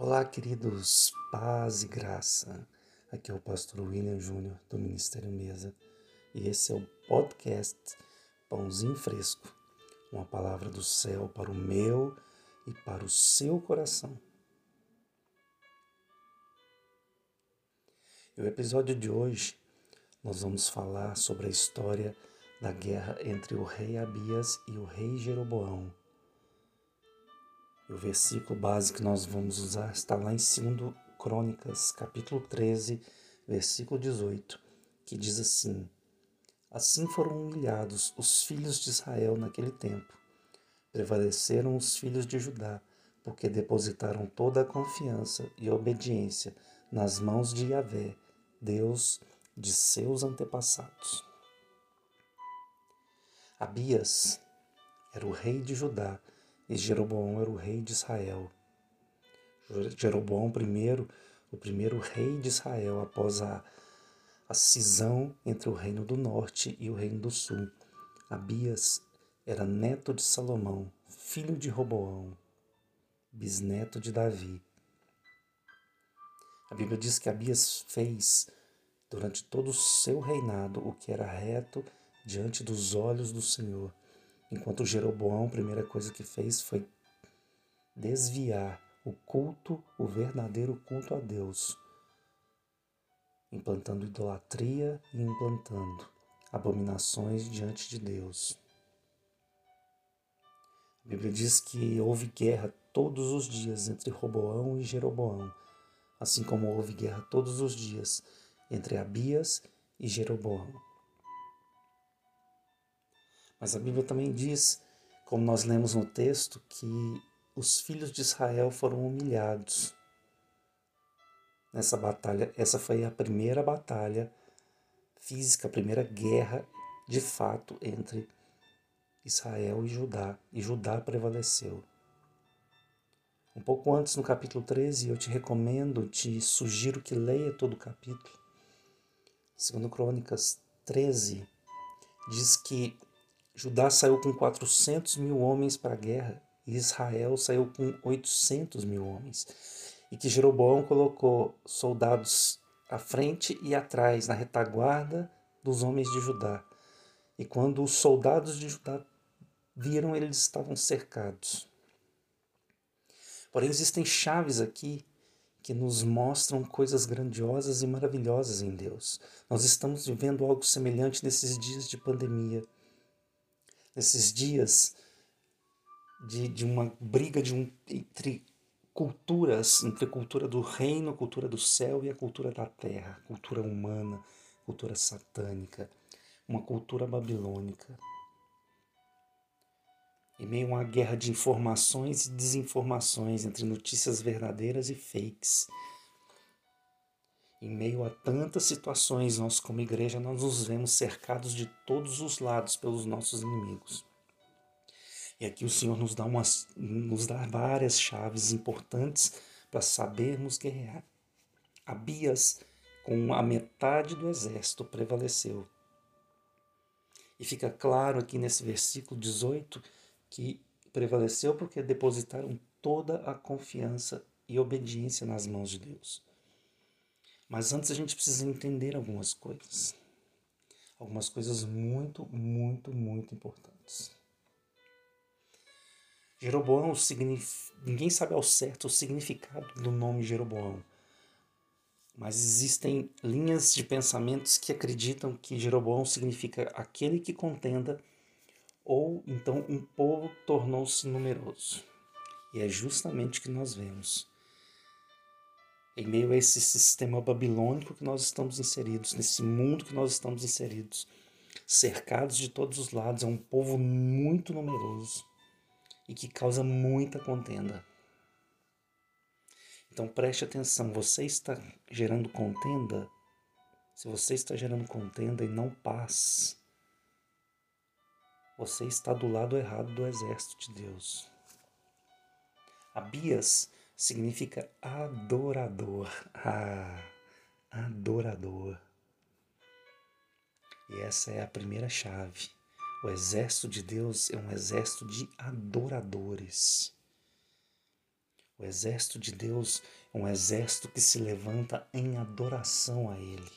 Olá, queridos, paz e graça. Aqui é o pastor William Júnior do Ministério Mesa e esse é o podcast Pãozinho Fresco, uma palavra do céu para o meu e para o seu coração. E o episódio de hoje nós vamos falar sobre a história da guerra entre o rei Abias e o rei Jeroboão. E o versículo base que nós vamos usar está lá em 2 Crônicas, capítulo 13, versículo 18, que diz assim: Assim foram humilhados os filhos de Israel naquele tempo. Prevaleceram os filhos de Judá, porque depositaram toda a confiança e obediência nas mãos de Yahvé, Deus de seus antepassados. Abias era o rei de Judá e Jeroboão era o rei de Israel. Jeroboão I, o primeiro rei de Israel após a, a cisão entre o reino do norte e o reino do sul. Abias era neto de Salomão, filho de Roboão, bisneto de Davi. A Bíblia diz que Abias fez durante todo o seu reinado o que era reto diante dos olhos do Senhor Enquanto Jeroboão, a primeira coisa que fez foi desviar o culto, o verdadeiro culto a Deus, implantando idolatria e implantando abominações diante de Deus. A Bíblia diz que houve guerra todos os dias entre Roboão e Jeroboão, assim como houve guerra todos os dias entre Abias e Jeroboão. Mas a Bíblia também diz, como nós lemos no texto, que os filhos de Israel foram humilhados nessa batalha. Essa foi a primeira batalha física, a primeira guerra de fato entre Israel e Judá. E Judá prevaleceu. Um pouco antes, no capítulo 13, eu te recomendo, te sugiro que leia todo o capítulo. Segundo Crônicas 13, diz que Judá saiu com 400 mil homens para a guerra e Israel saiu com 800 mil homens. E que Jeroboão colocou soldados à frente e atrás, na retaguarda dos homens de Judá. E quando os soldados de Judá viram, eles estavam cercados. Porém, existem chaves aqui que nos mostram coisas grandiosas e maravilhosas em Deus. Nós estamos vivendo algo semelhante nesses dias de pandemia nesses dias de, de uma briga de um, entre culturas, entre a cultura do reino, a cultura do céu e a cultura da terra, cultura humana, cultura satânica, uma cultura babilônica. Em meio a uma guerra de informações e desinformações entre notícias verdadeiras e fakes. Em meio a tantas situações, nós como igreja nós nos vemos cercados de todos os lados pelos nossos inimigos. E aqui o Senhor nos dá, umas, nos dá várias chaves importantes para sabermos guerrear. Abias, com a metade do exército, prevaleceu. E fica claro aqui nesse versículo 18 que prevaleceu porque depositaram toda a confiança e obediência nas mãos de Deus. Mas antes a gente precisa entender algumas coisas. Algumas coisas muito, muito, muito importantes. Jeroboão, ninguém sabe ao certo o significado do nome Jeroboão. Mas existem linhas de pensamentos que acreditam que Jeroboão significa aquele que contenda, ou então um povo tornou-se numeroso. E é justamente o que nós vemos em meio a esse sistema babilônico que nós estamos inseridos, nesse mundo que nós estamos inseridos, cercados de todos os lados, é um povo muito numeroso e que causa muita contenda. Então preste atenção, você está gerando contenda? Se você está gerando contenda e não paz, você está do lado errado do exército de Deus. Abias significa adorador. Ah, adorador. E essa é a primeira chave. O exército de Deus é um exército de adoradores. O exército de Deus é um exército que se levanta em adoração a Ele.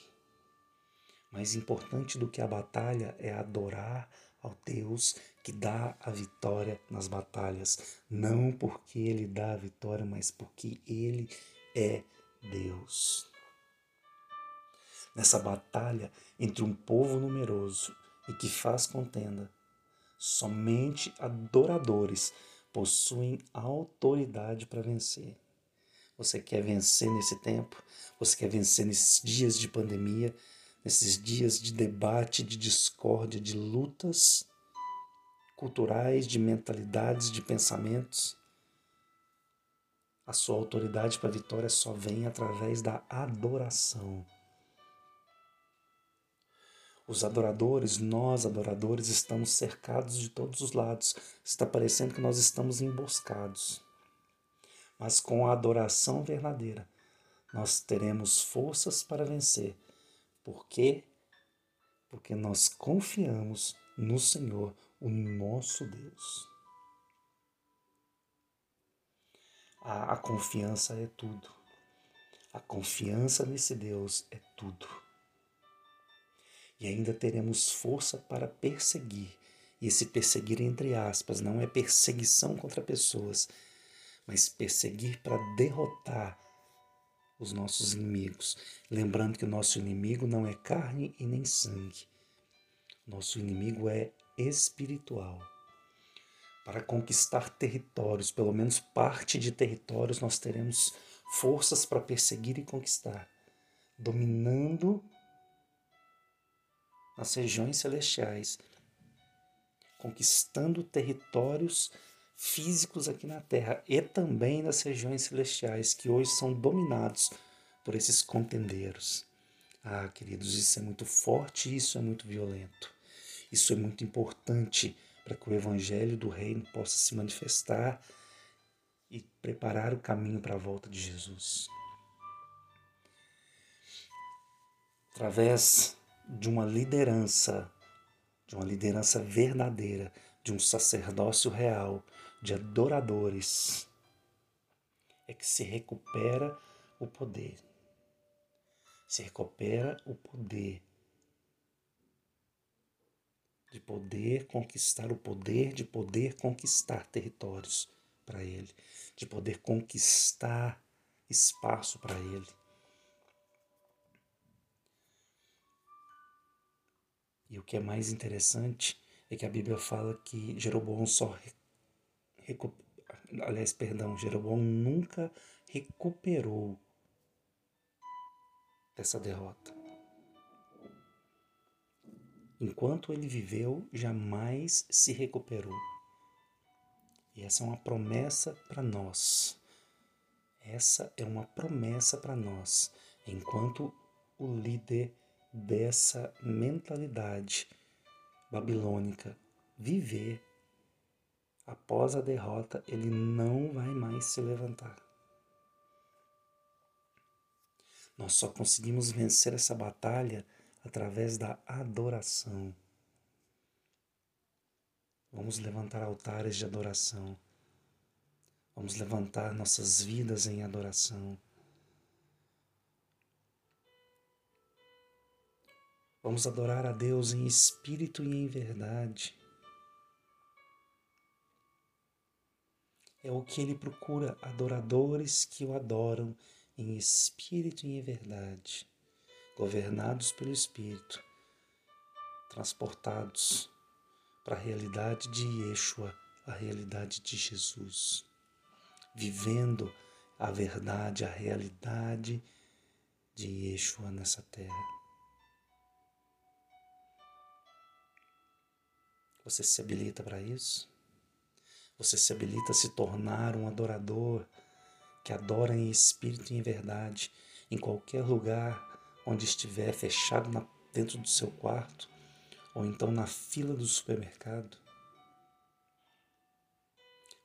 Mais importante do que a batalha é adorar ao Deus que dá a vitória nas batalhas. Não porque Ele dá a vitória, mas porque Ele é Deus. Nessa batalha entre um povo numeroso e que faz contenda, somente adoradores possuem autoridade para vencer. Você quer vencer nesse tempo? Você quer vencer nesses dias de pandemia, nesses dias de debate, de discórdia, de lutas culturais, de mentalidades, de pensamentos? A sua autoridade para a vitória só vem através da adoração. Os adoradores, nós adoradores, estamos cercados de todos os lados. Está parecendo que nós estamos emboscados. Mas com a adoração verdadeira, nós teremos forças para vencer. Por quê? Porque nós confiamos no Senhor, o nosso Deus. A, a confiança é tudo. A confiança nesse Deus é tudo e ainda teremos força para perseguir. E esse perseguir, entre aspas, não é perseguição contra pessoas, mas perseguir para derrotar os nossos inimigos. Lembrando que o nosso inimigo não é carne e nem sangue. Nosso inimigo é espiritual. Para conquistar territórios, pelo menos parte de territórios, nós teremos forças para perseguir e conquistar, dominando nas regiões celestiais, conquistando territórios físicos aqui na Terra e também nas regiões celestiais, que hoje são dominados por esses contendeiros. Ah, queridos, isso é muito forte isso é muito violento. Isso é muito importante para que o evangelho do reino possa se manifestar e preparar o caminho para a volta de Jesus. Através de uma liderança, de uma liderança verdadeira, de um sacerdócio real, de adoradores, é que se recupera o poder. Se recupera o poder de poder conquistar o poder de poder conquistar territórios para ele, de poder conquistar espaço para ele. E o que é mais interessante é que a Bíblia fala que Jeroboão só aliás, perdão, Jeroboão nunca recuperou dessa derrota. Enquanto ele viveu, jamais se recuperou. E essa é uma promessa para nós. Essa é uma promessa para nós. Enquanto o líder dessa mentalidade babilônica viver, após a derrota, ele não vai mais se levantar. Nós só conseguimos vencer essa batalha através da adoração. Vamos levantar altares de adoração. Vamos levantar nossas vidas em adoração. Vamos adorar a Deus em espírito e em verdade. É o que ele procura, adoradores que o adoram em espírito e em verdade, governados pelo Espírito, transportados para a realidade de Yeshua, a realidade de Jesus, vivendo a verdade, a realidade de Yeshua nessa terra. Você se habilita para isso? Você se habilita a se tornar um adorador que adora em espírito e em verdade, em qualquer lugar onde estiver fechado na, dentro do seu quarto ou então na fila do supermercado?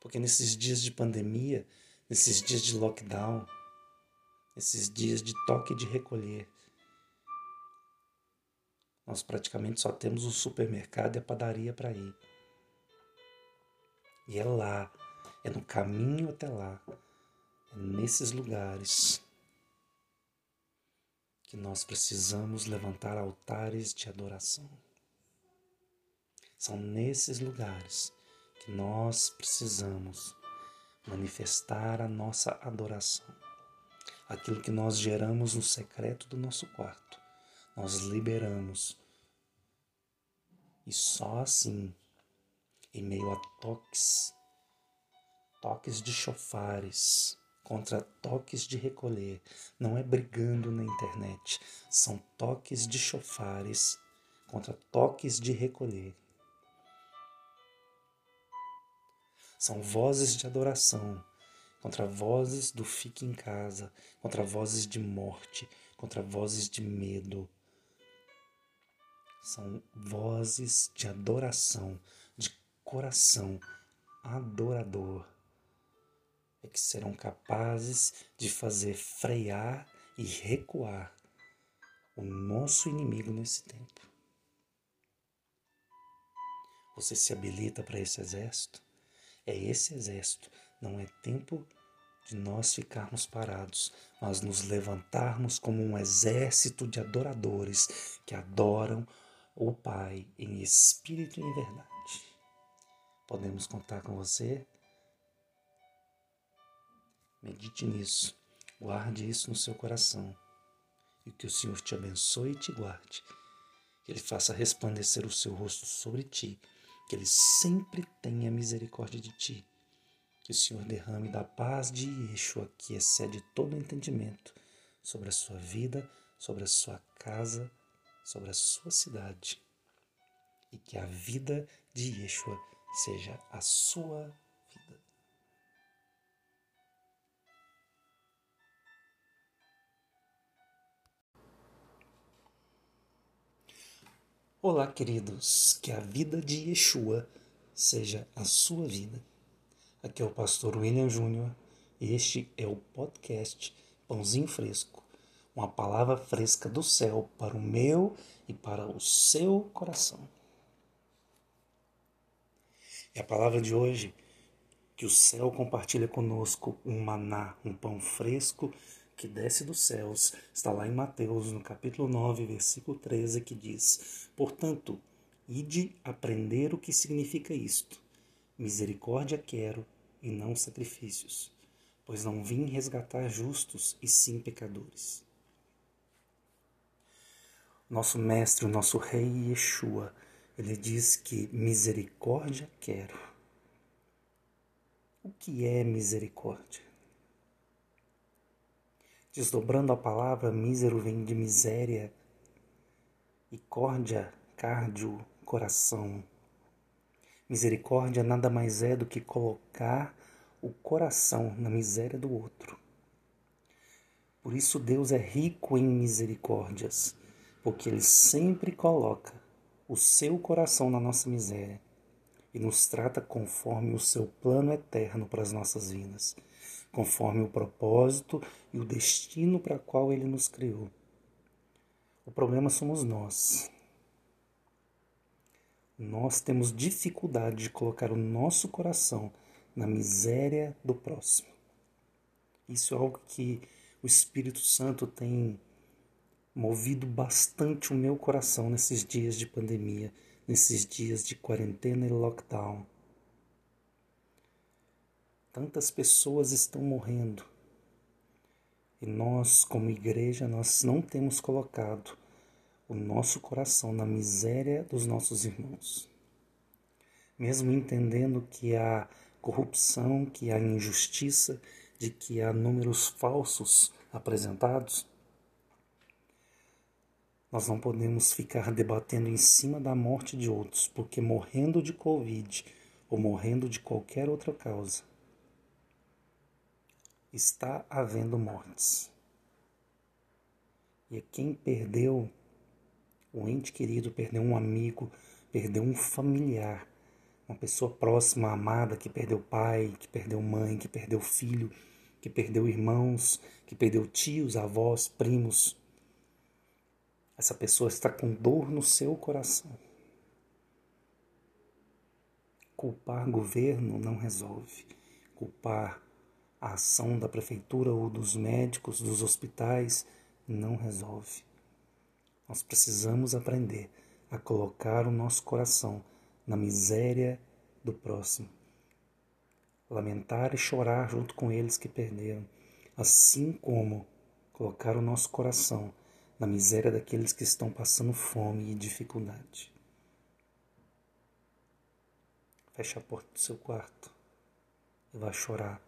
Porque nesses dias de pandemia, nesses dias de lockdown, nesses dias de toque de recolher, nós praticamente só temos o supermercado e a padaria para ir. E é lá, é no caminho até lá, É nesses lugares que nós precisamos levantar altares de adoração. São nesses lugares que nós precisamos manifestar a nossa adoração. Aquilo que nós geramos no secreto do nosso quarto, nós liberamos. E só assim, em meio a toques, toques de chofares, contra toques de recolher, não é brigando na internet, são toques de chofares contra toques de recolher. São vozes de adoração contra vozes do fique em casa, contra vozes de morte, contra vozes de medo. São vozes de adoração, de coração adorador é que serão capazes de fazer frear e recuar o nosso inimigo nesse tempo. Você se habilita para esse exército? É esse exército. Não é tempo de nós ficarmos parados, mas nos levantarmos como um exército de adoradores que adoram o Pai em espírito e em verdade. Podemos contar com você? Medite nisso, guarde isso no seu coração e que o Senhor te abençoe e te guarde. Que Ele faça resplandecer o seu rosto sobre ti, que Ele sempre tenha misericórdia de ti. Que o Senhor derrame da paz de Yeshua, que excede todo entendimento, sobre a sua vida, sobre a sua casa, sobre a sua cidade. E que a vida de Yeshua seja a sua Olá, queridos, que a vida de Yeshua seja a sua vida. Aqui é o pastor William Júnior e este é o podcast Pãozinho Fresco, uma palavra fresca do céu para o meu e para o seu coração. É a palavra de hoje que o céu compartilha conosco um maná, um pão fresco que desce dos céus está lá em Mateus, no capítulo 9, versículo 13, que diz: Portanto, ide aprender o que significa isto. Misericórdia quero e não sacrifícios, pois não vim resgatar justos e sim pecadores. Nosso mestre, o nosso rei Yeshua, ele diz que misericórdia quero. O que é misericórdia? Desdobrando a palavra, mísero vem de miséria e córdia, cardio, coração. Misericórdia nada mais é do que colocar o coração na miséria do outro. Por isso Deus é rico em misericórdias, porque Ele sempre coloca o seu coração na nossa miséria e nos trata conforme o seu plano eterno para as nossas vidas conforme o propósito e o destino para qual ele nos criou. O problema somos nós. Nós temos dificuldade de colocar o nosso coração na miséria do próximo. Isso é algo que o Espírito Santo tem movido bastante o meu coração nesses dias de pandemia, nesses dias de quarentena e lockdown. Tantas pessoas estão morrendo. E nós, como igreja, nós não temos colocado o nosso coração na miséria dos nossos irmãos. Mesmo entendendo que há corrupção, que há injustiça, de que há números falsos apresentados, nós não podemos ficar debatendo em cima da morte de outros, porque morrendo de Covid ou morrendo de qualquer outra causa, está havendo mortes. E quem perdeu um ente querido, perdeu um amigo, perdeu um familiar, uma pessoa próxima, amada, que perdeu pai, que perdeu mãe, que perdeu filho, que perdeu irmãos, que perdeu tios, avós, primos. Essa pessoa está com dor no seu coração. Culpar governo não resolve. Culpar A ação da prefeitura ou dos médicos, dos hospitais, não resolve. Nós precisamos aprender a colocar o nosso coração na miséria do próximo. Lamentar e chorar junto com eles que perderam, assim como colocar o nosso coração na miséria daqueles que estão passando fome e dificuldade. Feche a porta do seu quarto e vá chorar.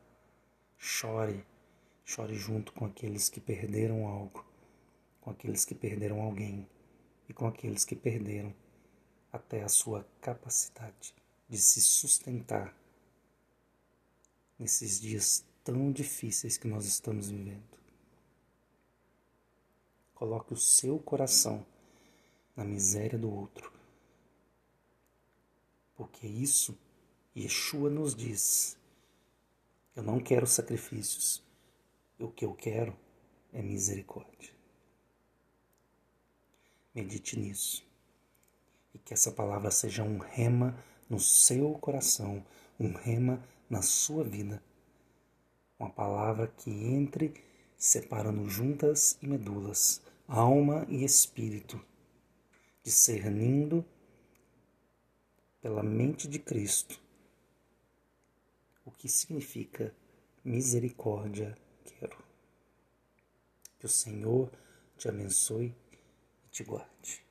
Chore, chore junto com aqueles que perderam algo, com aqueles que perderam alguém e com aqueles que perderam até a sua capacidade de se sustentar nesses dias tão difíceis que nós estamos vivendo. Coloque o seu coração na miséria do outro porque isso Yeshua nos diz: eu não quero sacrifícios, o que eu quero é misericórdia. Medite nisso e que essa palavra seja um rema no seu coração, um rema na sua vida. Uma palavra que entre separando juntas e medulas, alma e espírito, discernindo pela mente de Cristo o que significa misericórdia quero. Que o Senhor te abençoe e te guarde.